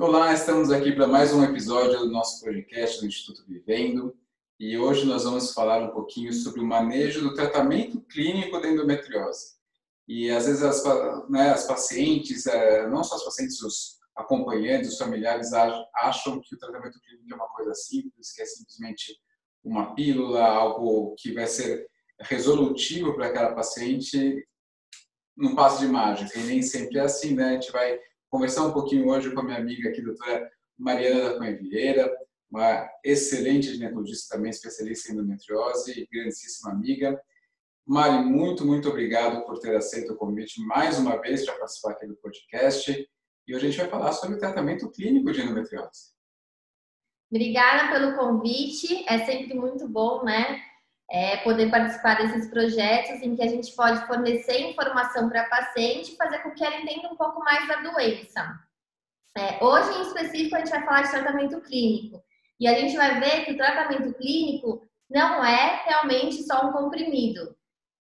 Olá, estamos aqui para mais um episódio do nosso podcast do Instituto Vivendo e hoje nós vamos falar um pouquinho sobre o manejo do tratamento clínico da endometriose. E às vezes as, né, as pacientes, é, não só as pacientes, os acompanhantes, os familiares acham que o tratamento clínico é uma coisa simples, que é simplesmente uma pílula, algo que vai ser resolutivo para aquela paciente num passo de mágica. E nem sempre é assim, né? A gente vai conversar um pouquinho hoje com a minha amiga aqui, doutora Mariana da Cunha Vieira, uma excelente ginecologista também, especialista em endometriose e grandíssima amiga. Mari, muito, muito obrigado por ter aceito o convite mais uma vez para participar aqui do podcast. E hoje a gente vai falar sobre o tratamento clínico de endometriose. Obrigada pelo convite. É sempre muito bom, né? É, poder participar desses projetos em que a gente pode fornecer informação para a paciente e fazer com que ela entenda um pouco mais da doença. É, hoje, em específico, a gente vai falar de tratamento clínico. E a gente vai ver que o tratamento clínico não é realmente só um comprimido.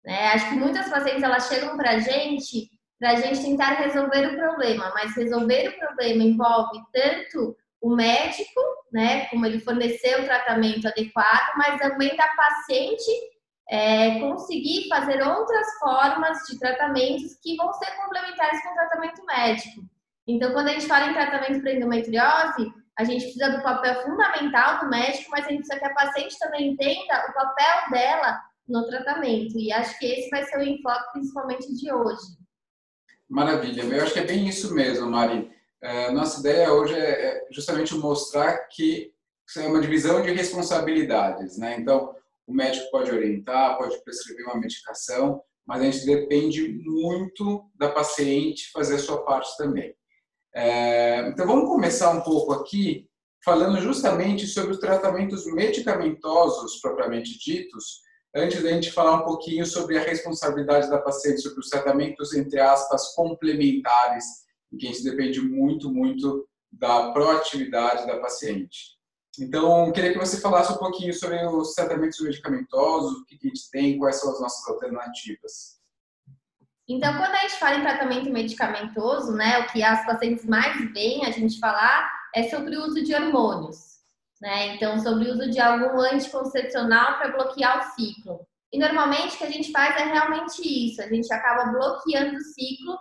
Né? Acho que muitas pacientes elas chegam para a gente para a gente tentar resolver o problema, mas resolver o problema envolve tanto o médico, né, como ele fornecer o tratamento adequado, mas também da paciente é, conseguir fazer outras formas de tratamentos que vão ser complementares com o tratamento médico. Então, quando a gente fala em tratamento para endometriose, a gente precisa do papel fundamental do médico, mas a gente precisa que a paciente também entenda o papel dela no tratamento. E acho que esse vai ser o enfoque principalmente de hoje. Maravilha. Eu acho que é bem isso mesmo, Mari. É, nossa ideia hoje é, é justamente mostrar que isso é uma divisão de responsabilidades, né? Então, o médico pode orientar, pode prescrever uma medicação, mas a gente depende muito da paciente fazer a sua parte também. É, então, vamos começar um pouco aqui falando justamente sobre os tratamentos medicamentosos propriamente ditos, antes da gente falar um pouquinho sobre a responsabilidade da paciente sobre os tratamentos, entre aspas, complementares em que a gente depende muito, muito da proatividade da paciente. Então, queria que você falasse um pouquinho sobre os tratamentos medicamentosos, o que a gente tem, quais são as nossas alternativas. Então, quando a gente fala em tratamento medicamentoso, né, o que as pacientes mais veem a gente falar é sobre o uso de hormônios, né? Então, sobre o uso de algum anticoncepcional para bloquear o ciclo. E normalmente o que a gente faz é realmente isso, a gente acaba bloqueando o ciclo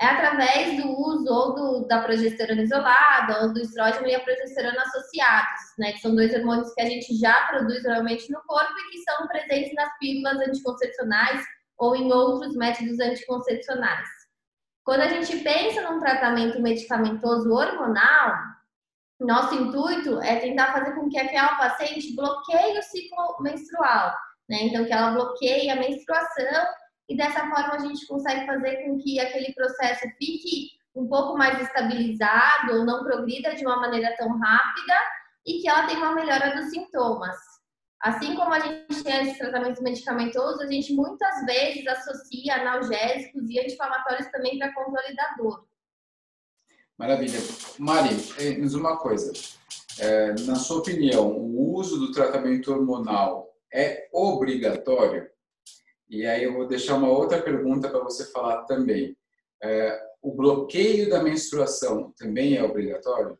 é através do uso ou do, da progesterona isolada ou do estrógeno e a progesterona associados, né? Que são dois hormônios que a gente já produz normalmente no corpo e que são presentes nas pílulas anticoncepcionais ou em outros métodos anticoncepcionais. Quando a gente pensa num tratamento medicamentoso hormonal, nosso intuito é tentar fazer com que aquela paciente bloqueie o ciclo menstrual, né? Então, que ela bloqueie a menstruação e dessa forma a gente consegue fazer com que aquele processo fique um pouco mais estabilizado ou não progrida de uma maneira tão rápida e que ela tenha uma melhora dos sintomas. Assim como a gente tem esses tratamentos medicamentosos, a gente muitas vezes associa analgésicos e anti-inflamatórios também para controle da dor. Maravilha. Mari, eh, diz uma coisa. É, na sua opinião, o uso do tratamento hormonal é obrigatório? E aí eu vou deixar uma outra pergunta para você falar também. É, o bloqueio da menstruação também é obrigatório?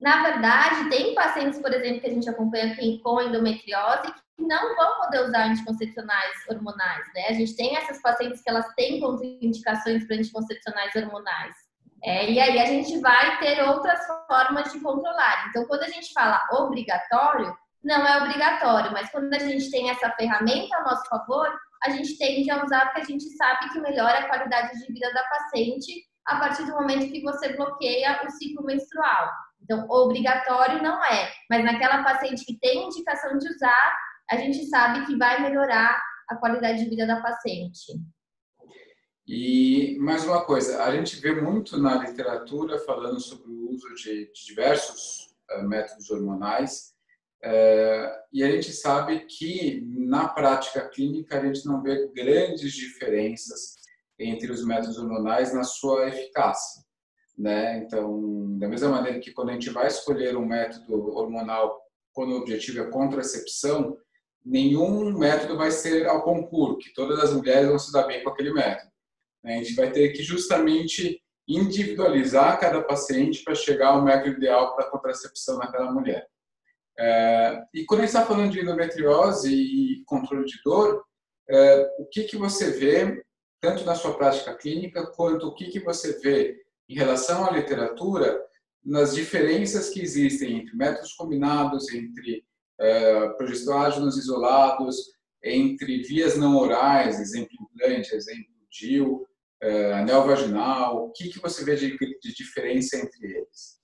Na verdade, tem pacientes, por exemplo, que a gente acompanha com endometriose que não vão poder usar anticoncepcionais hormonais, né? A gente tem essas pacientes que elas têm contraindicações para anticoncepcionais hormonais. É, e aí a gente vai ter outras formas de controlar. Então, quando a gente fala obrigatório, não é obrigatório, mas quando a gente tem essa ferramenta a nosso favor, a gente tende a usar porque a gente sabe que melhora a qualidade de vida da paciente a partir do momento que você bloqueia o ciclo menstrual. Então, obrigatório não é, mas naquela paciente que tem indicação de usar, a gente sabe que vai melhorar a qualidade de vida da paciente. E mais uma coisa, a gente vê muito na literatura falando sobre o uso de, diversos uh, métodos hormonais é, e a gente sabe que na prática clínica a gente não vê grandes diferenças entre os métodos hormonais na sua eficácia. Né? Então, da mesma maneira que quando a gente vai escolher um método hormonal quando o objetivo é contracepção, nenhum método vai ser ao concurso, que todas as mulheres vão se dar bem com aquele método. A gente vai ter que justamente individualizar cada paciente para chegar ao método ideal para contracepção naquela mulher. É, e quando a gente está falando de endometriose e controle de dor, é, o que, que você vê, tanto na sua prática clínica, quanto o que, que você vê em relação à literatura, nas diferenças que existem entre métodos combinados, entre é, progestágenos isolados, entre vias não orais, exemplo implante, exemplo DIL, é, anel vaginal, o que, que você vê de, de diferença entre eles?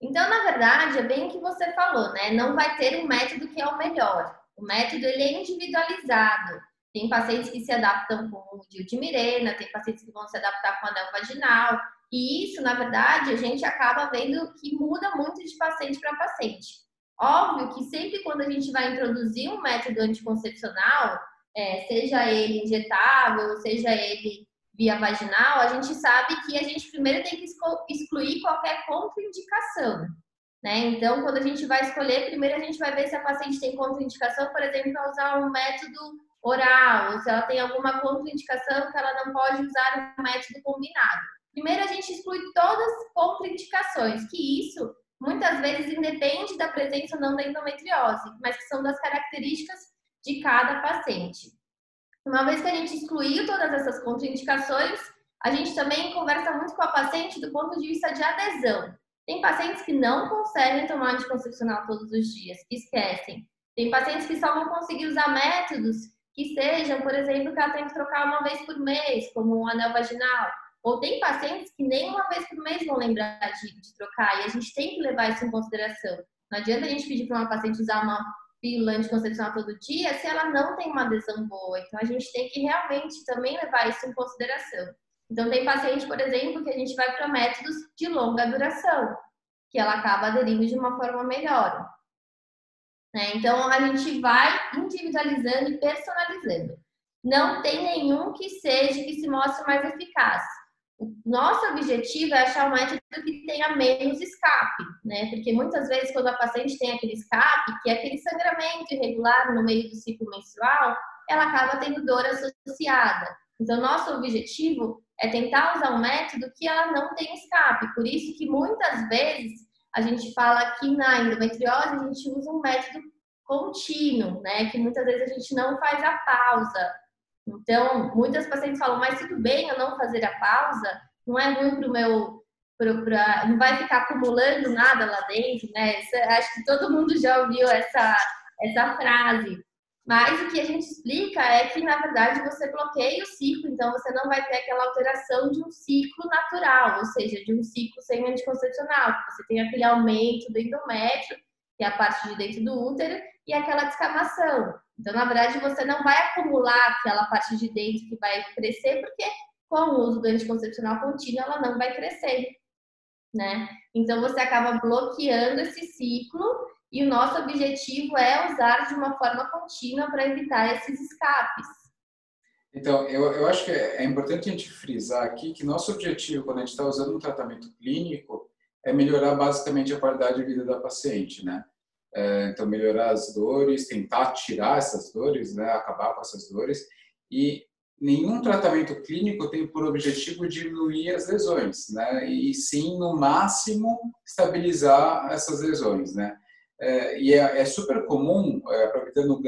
Então, na verdade, é bem o que você falou, né? Não vai ter um método que é o melhor. O método ele é individualizado. Tem pacientes que se adaptam com o DIU de Mirena, tem pacientes que vão se adaptar com o anel vaginal. E isso, na verdade, a gente acaba vendo que muda muito de paciente para paciente. Óbvio que sempre quando a gente vai introduzir um método anticoncepcional, é, seja ele injetável, seja ele via vaginal, a gente sabe que a gente primeiro tem que excluir qualquer contraindicação. Né? Então, quando a gente vai escolher, primeiro a gente vai ver se a paciente tem contraindicação, por exemplo, para usar um método oral, se ela tem alguma contraindicação que ela não pode usar um método combinado. Primeiro, a gente exclui todas as contraindicações, que isso muitas vezes independe da presença ou não da endometriose, mas que são das características de cada paciente. Uma vez que a gente excluiu todas essas contraindicações, a gente também conversa muito com a paciente do ponto de vista de adesão. Tem pacientes que não conseguem tomar anticoncepcional todos os dias, que esquecem. Tem pacientes que só vão conseguir usar métodos que sejam, por exemplo, que ela tem que trocar uma vez por mês, como um anel vaginal. Ou tem pacientes que nem uma vez por mês vão lembrar de, de trocar, e a gente tem que levar isso em consideração. Não adianta a gente pedir para uma paciente usar uma pílula anticoncepcional todo dia se ela não tem uma adesão boa. Então, a gente tem que realmente também levar isso em consideração. Então, tem paciente, por exemplo, que a gente vai para métodos de longa duração, que ela acaba aderindo de uma forma melhor. Né? Então, a gente vai individualizando e personalizando. Não tem nenhum que seja, que se mostre mais eficaz. O nosso objetivo é achar um método que tenha menos escape, né? Porque muitas vezes, quando a paciente tem aquele escape, que é aquele sangramento irregular no meio do ciclo menstrual, ela acaba tendo dor associada. Então, nosso objetivo é tentar usar um método que ela não tenha escape. Por isso que muitas vezes a gente fala que na endometriose a gente usa um método contínuo, né? Que muitas vezes a gente não faz a pausa. Então, muitas pacientes falam, mas tudo bem eu não fazer a pausa, não é ruim para o meu. Pro, pra, não vai ficar acumulando nada lá dentro, né? acho que todo mundo já ouviu essa, essa frase. Mas o que a gente explica é que, na verdade, você bloqueia o ciclo, então você não vai ter aquela alteração de um ciclo natural, ou seja, de um ciclo sem anticoncepcional. Você tem aquele aumento do endométrio, que é a parte de dentro do útero, e aquela descamação. Então, na verdade, você não vai acumular aquela parte de dentro que vai crescer, porque com o uso do anticoncepcional contínuo ela não vai crescer, né? Então, você acaba bloqueando esse ciclo e o nosso objetivo é usar de uma forma contínua para evitar esses escapes. Então, eu, eu acho que é importante a gente frisar aqui que nosso objetivo, quando a gente está usando um tratamento clínico, é melhorar basicamente a qualidade de vida da paciente, né? É, então, melhorar as dores, tentar tirar essas dores, né, acabar com essas dores. E nenhum tratamento clínico tem por objetivo diminuir as lesões, né, e sim, no máximo, estabilizar essas lesões. Né. É, e é, é, super comum, é, aproveitando o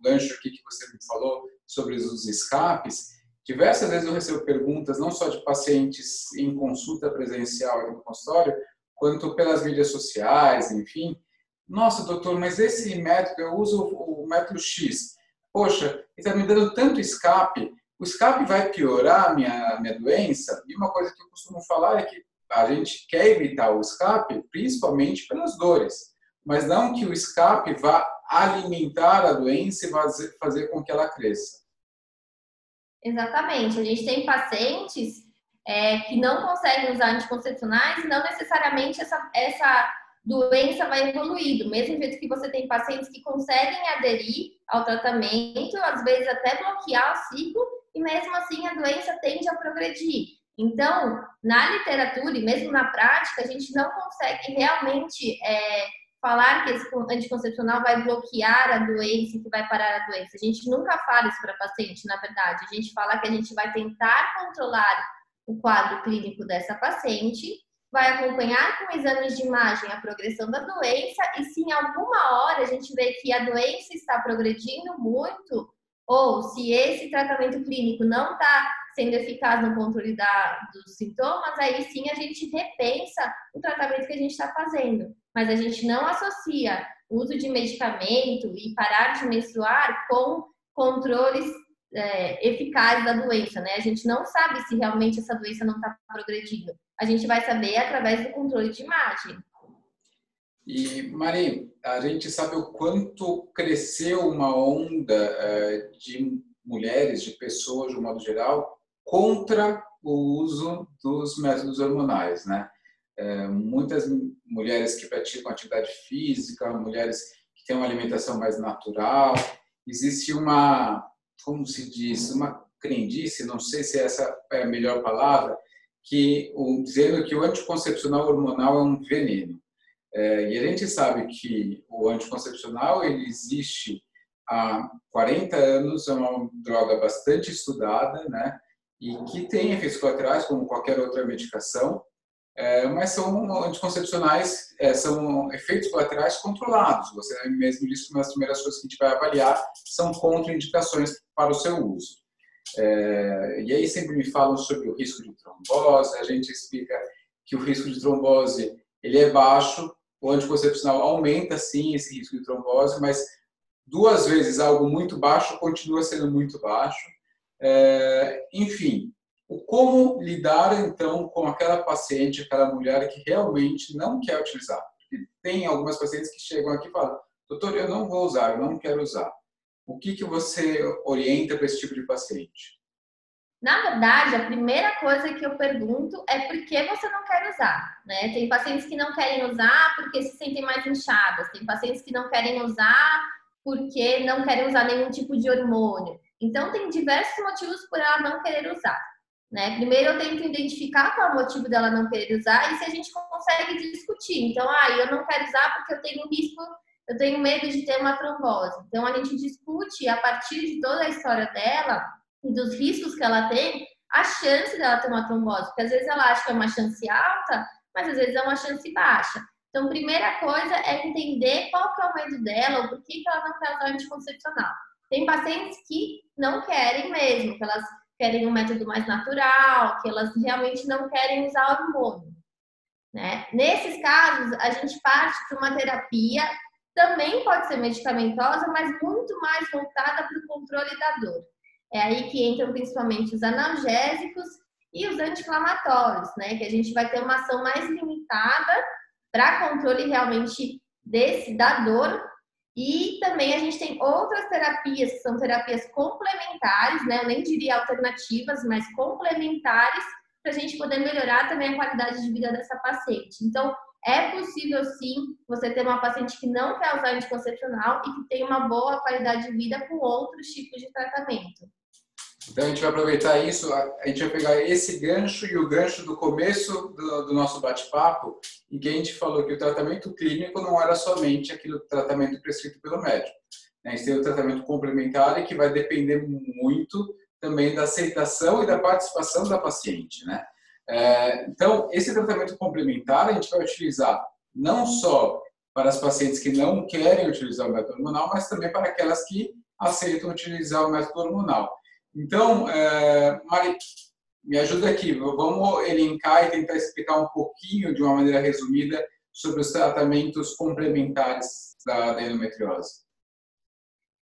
gancho aqui que você me falou sobre os escapes, diversas vezes eu recebo perguntas, não só de pacientes em consulta presencial no consultório, quanto pelas mídias sociais, enfim, nossa, doutor, mas esse método, eu uso o método X. Poxa, ele está me dando tanto escape. O escape vai piorar a minha, minha doença? E uma coisa que eu costumo falar é que a gente quer evitar o escape, principalmente pelas dores. Mas não que o escape vá alimentar a doença e fazer, fazer com que ela cresça. Exatamente. A gente tem pacientes é, que não conseguem usar anticoncepcionais e não necessariamente essa, essa doença vai evoluir. Do mesmo jeito que você tem pacientes que conseguem aderir ao tratamento, às vezes até bloquear o ciclo, e mesmo assim a doença tende a progredir. Então, na literatura e mesmo na prática, a gente não consegue realmente é, falar que esse anticoncepcional vai bloquear a doença, que vai parar a doença. A gente nunca fala isso para paciente, na verdade. A gente fala que a gente vai tentar controlar o quadro clínico dessa paciente, vai acompanhar com exames de imagem a progressão da doença e se em alguma hora a gente vê que a doença está progredindo muito ou se esse tratamento clínico não está sendo eficaz no controle da, dos sintomas, aí sim a gente repensa o tratamento que a gente está fazendo. Mas a gente não associa uso de medicamento e parar de menstruar com controles é, eficazes da doença, né? A gente não sabe se realmente essa doença não está progredindo. A gente vai saber através do controle de imagem. E, Mari, a gente sabe o quanto cresceu uma onda é, de mulheres, de pessoas, de um modo geral, contra o uso dos métodos hormonais, né? É, muitas mulheres que praticam atividade física, mulheres que têm uma alimentação mais natural, existe uma, como se diz, uma crendice, não sei se essa é a melhor palavra, que o, dizendo que o anticoncepcional hormonal é um veneno. É, e a gente sabe que o anticoncepcional ele existe há 40 anos, é uma droga bastante estudada, né? E que tem efeitos colaterais, como qualquer outra medicação, é, mas são anticoncepcionais, é, são efeitos colaterais controlados. Você mesmo disse que uma das primeiras coisas que a gente vai avaliar são contraindicações para o seu uso. É, e aí sempre me falam sobre o risco de trombose, a gente explica que o risco de trombose ele é baixo, o anticoncepcional aumenta sim esse risco de trombose, mas duas vezes algo muito baixo continua sendo muito baixo. É, enfim, como lidar então com aquela paciente, aquela mulher que realmente não quer utilizar? Porque tem algumas pacientes que chegam aqui e falam: doutor, eu não vou usar, eu não quero usar. O que, que você orienta para esse tipo de paciente? Na verdade, a primeira coisa que eu pergunto é por que você não quer usar, né? Tem pacientes que não querem usar porque se sentem mais inchadas, tem pacientes que não querem usar porque não querem usar nenhum tipo de hormônio. Então, tem diversos motivos por ela não querer usar. Né? Primeiro, eu tento identificar qual é o motivo dela não querer usar e se a gente consegue discutir. Então, ah, eu não quero usar porque eu tenho risco, eu tenho medo de ter uma trombose. Então, a gente discute a partir de toda a história dela e dos riscos que ela tem, a chance dela ter uma trombose. Porque às vezes ela acha que é uma chance alta, mas às vezes é uma chance baixa. Então, primeira coisa é entender qual que é o medo dela ou por que, que ela não quer usar anticoncepcional. Tem pacientes que não querem mesmo, que elas querem um método mais natural, que elas realmente não querem usar hormônio. Né? Nesses casos, a gente parte para uma terapia, também pode ser medicamentosa, mas muito mais voltada para o controle da dor. É aí que entram principalmente os analgésicos e os anti-inflamatórios, né? Que a gente vai ter uma ação mais limitada para controle realmente desse da dor. E também a gente tem outras terapias que são terapias complementares, né? Eu nem diria alternativas, mas complementares para a gente poder melhorar também a qualidade de vida dessa paciente. Então, é possível sim você ter uma paciente que não quer usar anticoncepcional e que tem uma boa qualidade de vida com outros tipos de tratamento. Então a gente vai aproveitar isso, a gente vai pegar esse gancho e o gancho do começo do, do nosso bate-papo, em que a gente falou que o tratamento clínico não era somente aquele tratamento prescrito pelo médico. Né? A gente tem o tratamento complementar e que vai depender muito também da aceitação e da participação da paciente. Né? É, então, esse tratamento complementar a gente vai utilizar não só para as pacientes que não querem utilizar o método hormonal, mas também para aquelas que aceitam utilizar o método hormonal. Então, é, Mari, me ajuda aqui. Vamos elencar e tentar explicar um pouquinho, de uma maneira resumida, sobre os tratamentos complementares da, da endometriose.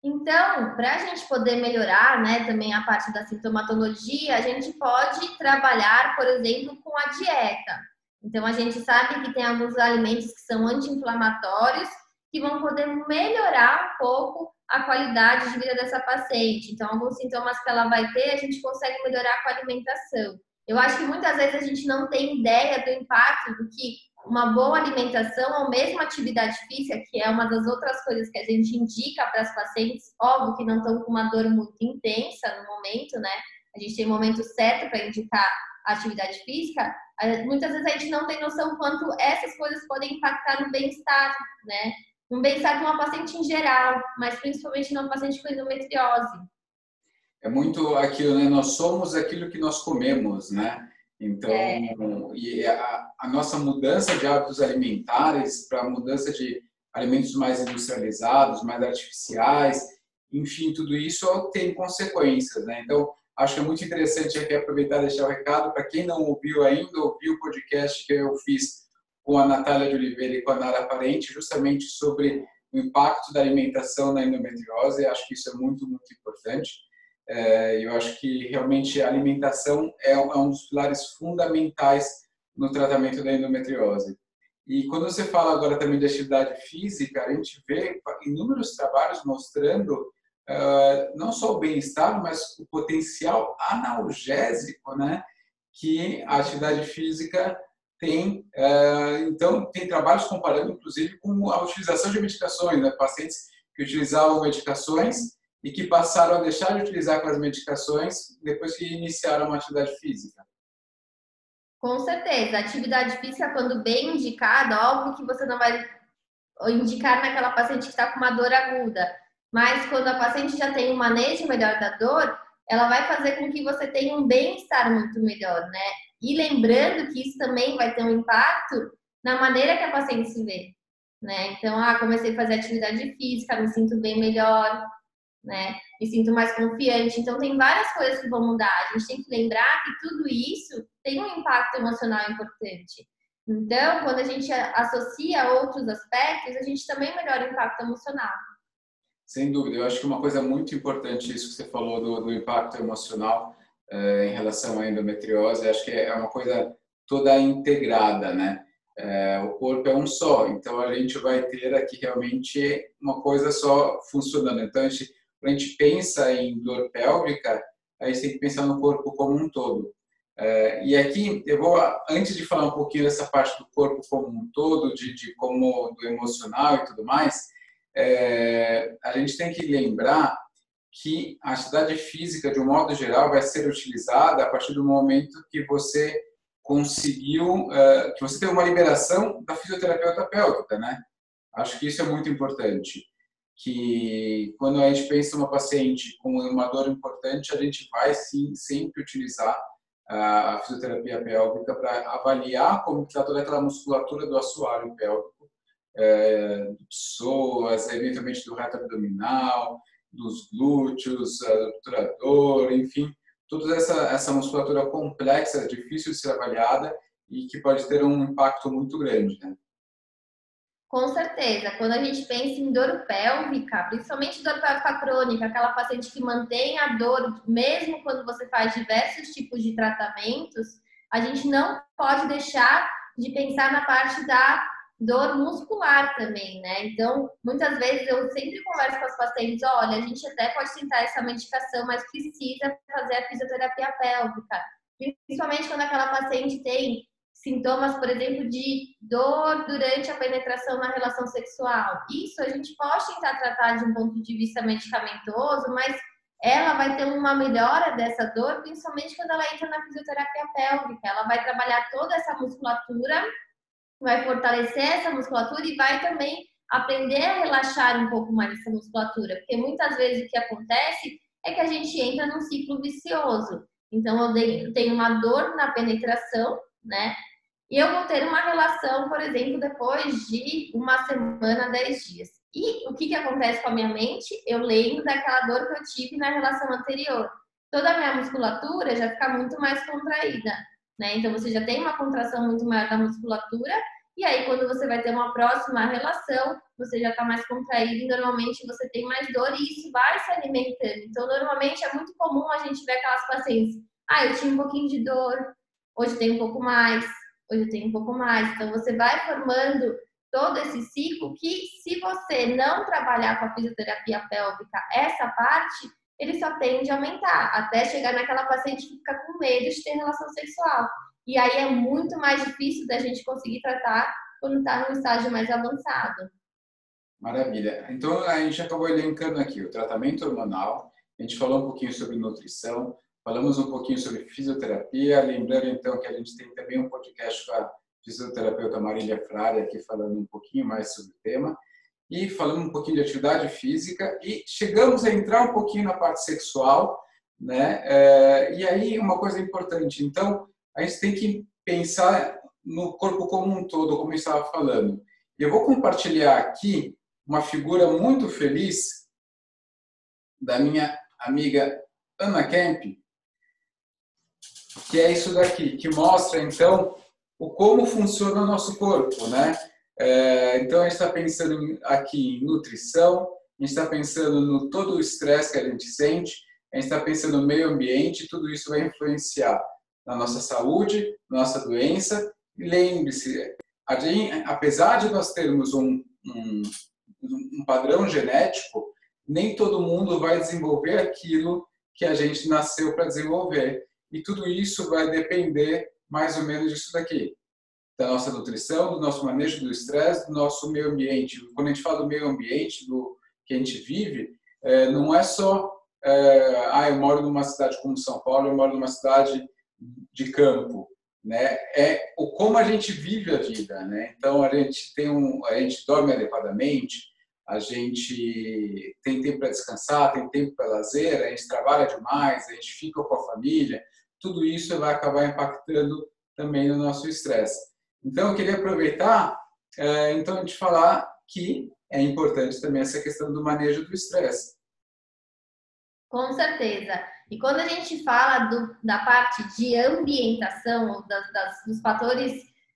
Então, para a gente poder melhorar né, também a parte da sintomatologia, a gente pode trabalhar, por exemplo, com a dieta. Então, a gente sabe que tem alguns alimentos que são anti-inflamatórios que vão poder melhorar um pouco a qualidade de vida dessa paciente. Então, alguns sintomas que ela vai ter, a gente consegue melhorar com a alimentação. Eu acho que muitas vezes a gente não tem ideia do impacto do que uma boa alimentação ou mesmo atividade física, que é uma das outras coisas que a gente indica para as pacientes, óbvio que não estão com uma dor muito intensa no momento, né? A gente tem o momento certo para indicar a atividade física. Muitas vezes a gente não tem noção quanto essas coisas podem impactar no bem-estar, né? um bem-estar de uma paciente em geral, mas principalmente numa paciente com endometriose. É muito aquilo, né? Nós somos aquilo que nós comemos, né? Então, é. e a, a, nossa mudança de hábitos alimentares para a mudança de alimentos mais industrializados, mais artificiais, enfim, tudo isso tem consequências, né? Então, acho que é muito interessante aqui aproveitar e deixar o recado para quem não ouviu ainda, ouviu o podcast que eu fiz com a Natália de Oliveira e com a Nara Parente, justamente sobre o impacto da alimentação na endometriose. Acho que isso é muito, muito importante. É, eu acho que realmente a alimentação é, é um dos pilares fundamentais no tratamento da endometriose. E quando você fala agora também de atividade física, a gente vê inúmeros trabalhos mostrando uh, não só o bem-estar, mas o potencial analgésico, né, que a atividade física tem. Uh, então, tem trabalhos comparando, inclusive, com a utilização de medicações, né, pacientes que utilizavam medicações e que passaram a deixar de utilizar as medicações depois que iniciaram uma atividade física. Com certeza. Atividade física, quando bem indicada, óbvio que você não vai indicar naquela paciente que está com uma dor aguda, mas quando a paciente já tem um manejo melhor da dor, ela vai fazer com que você tenha um bem-estar muito melhor, né? E lembrando que isso também vai ter um impacto na maneira que a paciente se vê, né? Então, ah, comecei a fazer atividade física, me sinto bem melhor, né? Me sinto mais confiante. Então, tem várias coisas que vão mudar. A gente tem que lembrar que tudo isso tem um impacto emocional importante. Então, quando a gente associa outros aspectos, a gente também melhora o impacto emocional. Sem dúvida, eu acho que uma coisa muito importante isso que você falou do, do impacto emocional eh, em relação à endometriose, acho que é uma coisa toda integrada, né? É, o corpo é um só, então a gente vai ter aqui realmente uma coisa só funcionando. Então, a gente quando a gente pensa em dor pélvica, a gente tem que pensar no corpo como um todo. É, e aqui eu vou, antes de falar um pouquinho dessa parte do corpo como um todo, de, de como do emocional e tudo mais, é, a gente tem que lembrar que a atividade física, de um modo geral, vai ser utilizada a partir do momento que você conseguiu, é, que você tem uma liberação da fisioterapeuta pélvica, né? Acho que isso é muito importante que quando a gente pensa uma paciente com uma dor importante, a gente vai sim sempre utilizar a fisioterapia pélvica para avaliar como está toda aquela musculatura do assoalho pélvico, é, do psoas, eventualmente do reto abdominal, dos glúteos, do obturador, enfim, toda essa, essa musculatura complexa, difícil de ser avaliada e que pode ter um impacto muito grande. Né? Com certeza, quando a gente pensa em dor pélvica, principalmente dor pélvica crônica, aquela paciente que mantém a dor mesmo quando você faz diversos tipos de tratamentos, a gente não pode deixar de pensar na parte da dor muscular também, né? Então, muitas vezes eu sempre converso com as pacientes, olha, a gente até pode tentar essa medicação, mas precisa fazer a fisioterapia pélvica. Principalmente quando aquela paciente tem sintomas, por exemplo, de dor durante a penetração na relação sexual. Isso a gente pode tentar tratar de um ponto de vista medicamentoso, mas ela vai ter uma melhora dessa dor, principalmente quando ela entra na fisioterapia pélvica. Ela vai trabalhar toda essa musculatura, vai fortalecer essa musculatura e vai também aprender a relaxar um pouco mais essa musculatura, porque muitas vezes o que acontece é que a gente entra num ciclo vicioso. Então eu tenho uma dor na penetração, né? E eu vou ter uma relação, por exemplo, depois de uma semana, dez dias. E o que, que acontece com a minha mente? Eu lembro daquela dor que eu tive na relação anterior. Toda a minha musculatura já fica muito mais contraída, né? Então você já tem uma contração muito maior da musculatura, e aí quando você vai ter uma próxima relação, você já está mais contraído e normalmente você tem mais dor e isso vai se alimentando. Então, normalmente é muito comum a gente ver aquelas pacientes, ah, eu tinha um pouquinho de dor, hoje tem um pouco mais, hoje eu tenho um pouco mais. Então, você vai formando todo esse ciclo que, se você não trabalhar com a fisioterapia pélvica, essa parte, ele só tende a aumentar, até chegar naquela paciente que fica com medo de ter relação sexual. E aí é muito mais difícil da gente conseguir tratar quando está num estágio mais avançado. Maravilha. Então, a gente acabou elencando aqui o tratamento hormonal, a gente falou um pouquinho sobre nutrição, Falamos um pouquinho sobre fisioterapia, lembrando então que a gente tem também um podcast com a fisioterapeuta Marília Frari aqui falando um pouquinho mais sobre o tema e falando um pouquinho de atividade física e chegamos a entrar um pouquinho na parte sexual, né? É, e aí uma coisa importante, então a gente tem que pensar no corpo como um todo, como eu estava falando. Eu vou compartilhar aqui uma figura muito feliz da minha amiga Ana Kemp, que é isso daqui, que mostra então o como funciona o nosso corpo, né? É, então a gente está pensando aqui em nutrição, a gente está pensando no todo o estresse que a gente sente, a gente está pensando no meio ambiente, tudo isso vai influenciar na nossa saúde, na nossa doença. Lembre-se, apesar de nós termos um, um, um padrão genético, nem todo mundo vai desenvolver aquilo que a gente nasceu para desenvolver. E tudo isso vai depender mais ou menos disso daqui. Da nossa nutrição, do nosso manejo do estresse, do nosso meio ambiente. Quando a gente fala do meio ambiente, do que a gente vive, é, não é só, é, ah, eu moro numa cidade como São Paulo, eu moro numa cidade de campo, né? É o como a gente vive a vida, né? Então a gente tem um, a gente dorme adequadamente, a gente tem tempo para descansar, tem tempo para lazer, a gente trabalha demais, a gente fica com a família, tudo isso vai acabar impactando também no nosso estresse. Então, eu queria aproveitar, é, então, gente falar que é importante também essa questão do manejo do estresse. Com certeza. E quando a gente fala do, da parte de ambientação, das, das, dos fatores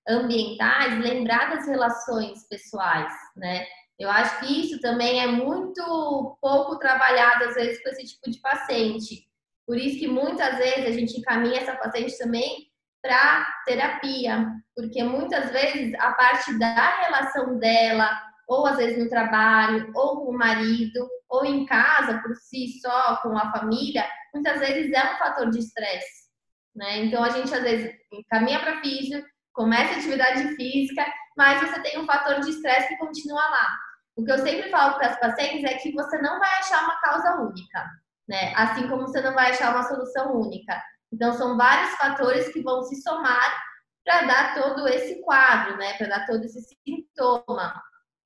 ambientais, lembrar das relações pessoais, né? Eu acho que isso também é muito pouco trabalhado, às vezes, com esse tipo de paciente. Por isso que muitas vezes a gente encaminha essa paciente também para terapia, porque muitas vezes a parte da relação dela, ou às vezes no trabalho, ou com o marido, ou em casa por si só, com a família, muitas vezes é um fator de estresse. Né? Então a gente às vezes encaminha para físico, começa a atividade física, mas você tem um fator de estresse que continua lá. O que eu sempre falo para as pacientes é que você não vai achar uma causa única, né? Assim como você não vai achar uma solução única. Então são vários fatores que vão se somar para dar todo esse quadro, né? Para dar todo esse sintoma.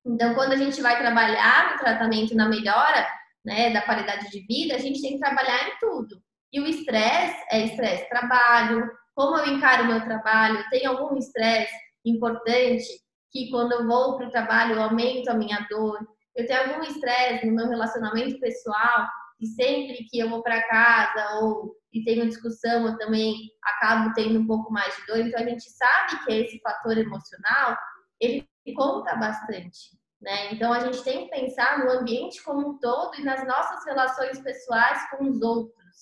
Então, quando a gente vai trabalhar no tratamento na melhora, né, da qualidade de vida, a gente tem que trabalhar em tudo. E o estresse é estresse trabalho, como eu encaro o meu trabalho, tem algum estresse importante que quando eu vou para o trabalho eu aumento a minha dor, eu tenho algum estresse no meu relacionamento pessoal e sempre que eu vou para casa ou e tenho discussão eu também acabo tendo um pouco mais de dor. Então a gente sabe que esse fator emocional ele conta bastante, né? Então a gente tem que pensar no ambiente como um todo e nas nossas relações pessoais com os outros,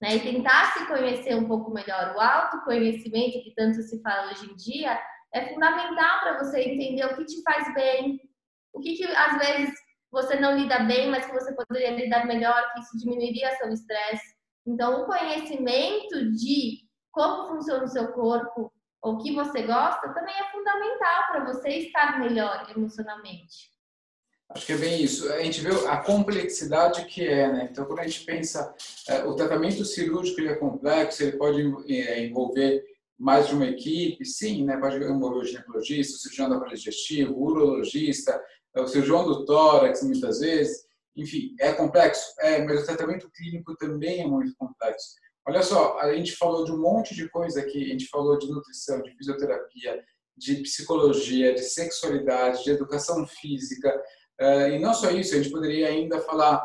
né? E tentar se conhecer um pouco melhor. O autoconhecimento que tanto se fala hoje em dia é fundamental para você entender o que te faz bem, o que, que às vezes você não lida bem, mas que você poderia lidar melhor, que isso diminuiria seu estresse. Então, o conhecimento de como funciona o seu corpo, ou o que você gosta, também é fundamental para você estar melhor emocionalmente. Acho que é bem isso. A gente vê a complexidade que é, né? Então, quando a gente pensa, é, o tratamento cirúrgico é complexo, ele pode é, envolver mais de uma equipe, sim, né? pode envolver o ginecologista, o cirurgião aparelho digestivo, o urologista, o cirurgião do tórax, muitas vezes. Enfim, é complexo? É, mas o tratamento clínico também é muito complexo. Olha só, a gente falou de um monte de coisa aqui, a gente falou de nutrição, de fisioterapia, de psicologia, de sexualidade, de educação física, eh, e não só isso, a gente poderia ainda falar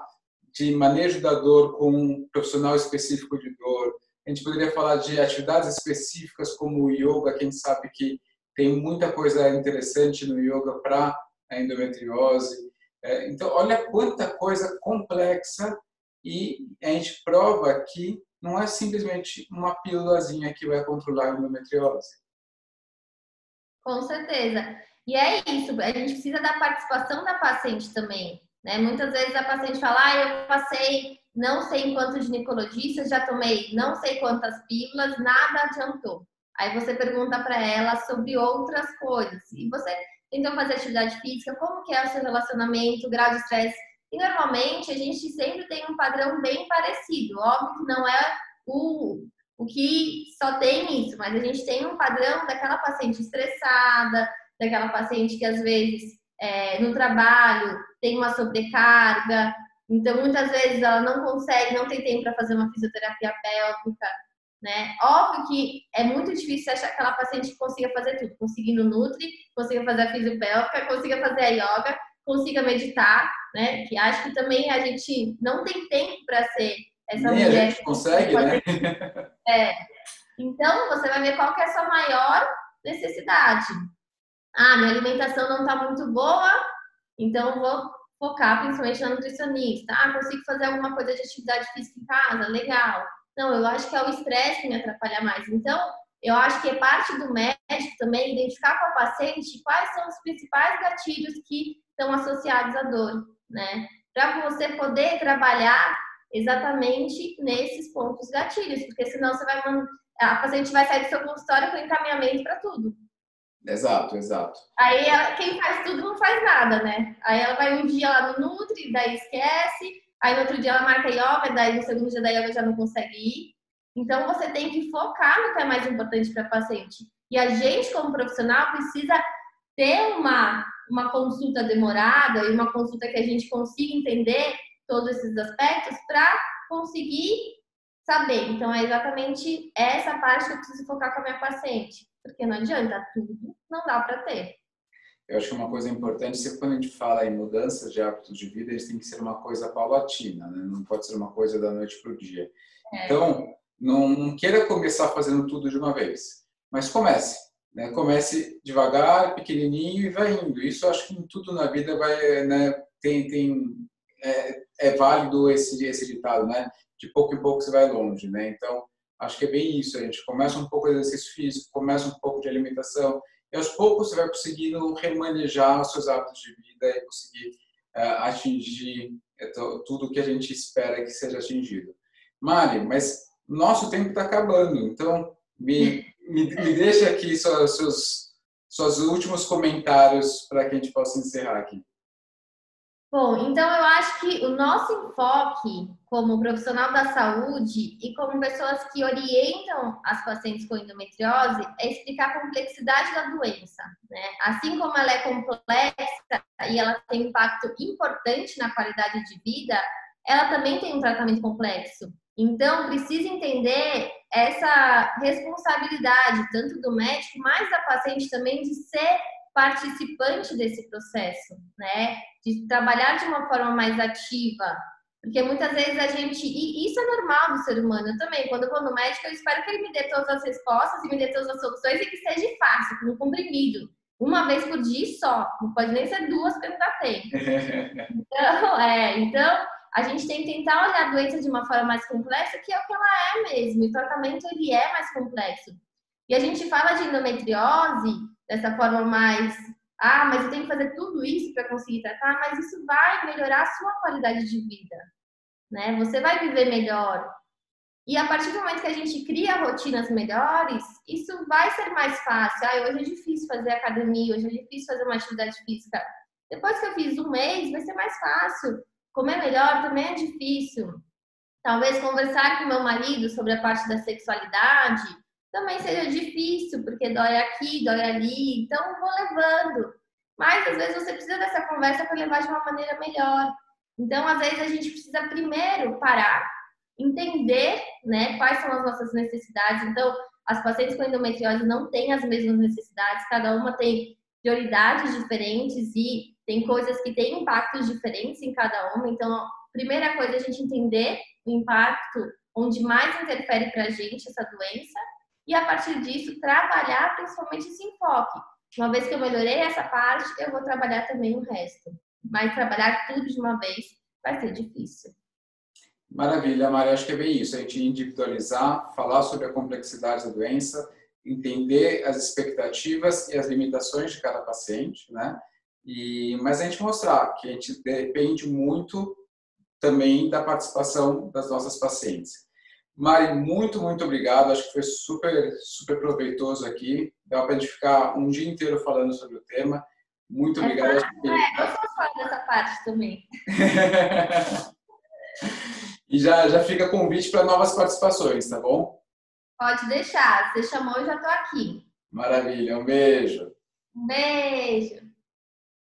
de manejo da dor com um profissional específico de dor, a gente poderia falar de atividades específicas como o yoga, que a gente sabe que tem muita coisa interessante no yoga para a endometriose. É, então, olha quanta coisa complexa e a gente prova que não é simplesmente uma pílulazinha que vai controlar a endometriose. Com certeza. E é isso, a gente precisa da participação da paciente também. Né? Muitas vezes a paciente fala, ah, eu passei não sei em quantos ginecologistas, já tomei não sei quantas pílulas, nada adiantou. Aí você pergunta para ela sobre outras coisas. E você tentou fazer atividade física, como que é o seu relacionamento, grau de estresse. E normalmente a gente sempre tem um padrão bem parecido. Óbvio que não é o, o que só tem isso, mas a gente tem um padrão daquela paciente estressada, daquela paciente que às vezes é, no trabalho tem uma sobrecarga, então, muitas vezes ela não consegue, não tem tempo para fazer uma fisioterapia pélvica. Né? Óbvio que é muito difícil achar aquela paciente que consiga fazer tudo, conseguindo Nutri, consiga fazer a fisiopélvica, consiga fazer a yoga, consiga meditar, né? Que acho que também a gente não tem tempo para ser essa Nem mulher. a gente consegue, né? É. Então, você vai ver qual que é a sua maior necessidade. Ah, minha alimentação não está muito boa, então vou focar principalmente na nutricionista. Ah, consigo fazer alguma coisa de atividade física em casa? Legal. Não, eu acho que é o estresse que me atrapalha mais. Então, eu acho que é parte do médico também identificar com a paciente quais são os principais gatilhos que estão associados à dor, né? Para você poder trabalhar exatamente nesses pontos gatilhos, porque senão você vai a paciente vai sair do seu consultório com encaminhamento para tudo. Exato, exato. Aí ela, quem faz tudo não faz nada, né? Aí ela vai um dia lá no Nutri, daí esquece, aí no outro dia ela marca yoga, daí no segundo dia da yoga já não consegue ir. Então você tem que focar no que é mais importante para a paciente. E a gente, como profissional, precisa ter uma, uma consulta demorada e uma consulta que a gente consiga entender todos esses aspectos para conseguir saber. Então é exatamente essa parte que eu preciso focar com a minha paciente porque não adianta, tudo não dá para ter. Eu acho que uma coisa importante é quando a gente fala em mudanças de hábitos de vida, eles têm que ser uma coisa paulatina, né? não pode ser uma coisa da noite para o dia. É. Então, não queira começar fazendo tudo de uma vez, mas comece. Né? Comece devagar, pequenininho e vai indo. Isso acho que em tudo na vida vai, né? tem, tem, é, é válido esse, esse ditado, né? De pouco em pouco você vai longe, né? Então, Acho que é bem isso. A gente começa um pouco de exercício físico, começa um pouco de alimentação, e aos poucos você vai conseguindo remanejar os seus hábitos de vida e conseguir uh, atingir uh, tudo que a gente espera que seja atingido. Mari, mas nosso tempo está acabando, então me, me, me deixa aqui seus, seus últimos comentários para que a gente possa encerrar aqui. Bom, então eu acho que o nosso enfoque como profissional da saúde e como pessoas que orientam as pacientes com endometriose é explicar a complexidade da doença. Né? Assim como ela é complexa e ela tem um impacto importante na qualidade de vida, ela também tem um tratamento complexo. Então, precisa entender essa responsabilidade, tanto do médico, mas da paciente também, de ser participante desse processo, né? De trabalhar de uma forma mais ativa. Porque muitas vezes a gente. E isso é normal do ser humano. Eu também, quando eu vou no médico, eu espero que ele me dê todas as respostas e me dê todas as soluções e que seja fácil, no comprimido. Uma vez por dia só. Não pode nem ser duas não dá tempo. Então, é, então, a gente tem que tentar olhar a doença de uma forma mais complexa, que é o que ela é mesmo. E o tratamento ele é mais complexo. E a gente fala de endometriose dessa forma mais, ah, mas eu tenho que fazer tudo isso para conseguir tratar, mas isso vai melhorar a sua qualidade de vida, né? Você vai viver melhor. E a partir do momento que a gente cria rotinas melhores, isso vai ser mais fácil. Ah, hoje é difícil fazer academia, hoje é difícil fazer uma atividade física. Depois que eu fiz um mês, vai ser mais fácil. Comer melhor também é difícil. Talvez conversar com meu marido sobre a parte da sexualidade, também seja difícil, porque dói aqui, dói ali, então vou levando. Mas às vezes você precisa dessa conversa para levar de uma maneira melhor. Então, às vezes a gente precisa primeiro parar, entender, né, quais são as nossas necessidades. Então, as pacientes com endometriose não têm as mesmas necessidades, cada uma tem prioridades diferentes e tem coisas que têm impactos diferentes em cada uma. Então, primeira coisa é a gente entender o impacto onde mais interfere para a gente essa doença e a partir disso trabalhar principalmente esse enfoque. Uma vez que eu melhorei essa parte, eu vou trabalhar também o resto. Mas trabalhar tudo de uma vez vai ser difícil. Maravilha, Maria. Acho que é bem isso. A gente individualizar, falar sobre a complexidade da doença, entender as expectativas e as limitações de cada paciente, né? E, mas a gente mostrar que a gente depende muito também da participação das nossas pacientes. Mari, muito, muito obrigado. Acho que foi super, super proveitoso aqui. Dá para a gente ficar um dia inteiro falando sobre o tema. Muito é obrigado. É, eu sou fã dessa parte também. e já, já fica convite para novas participações, tá bom? Pode deixar. Você chamou, eu já estou aqui. Maravilha. Um beijo. Um beijo.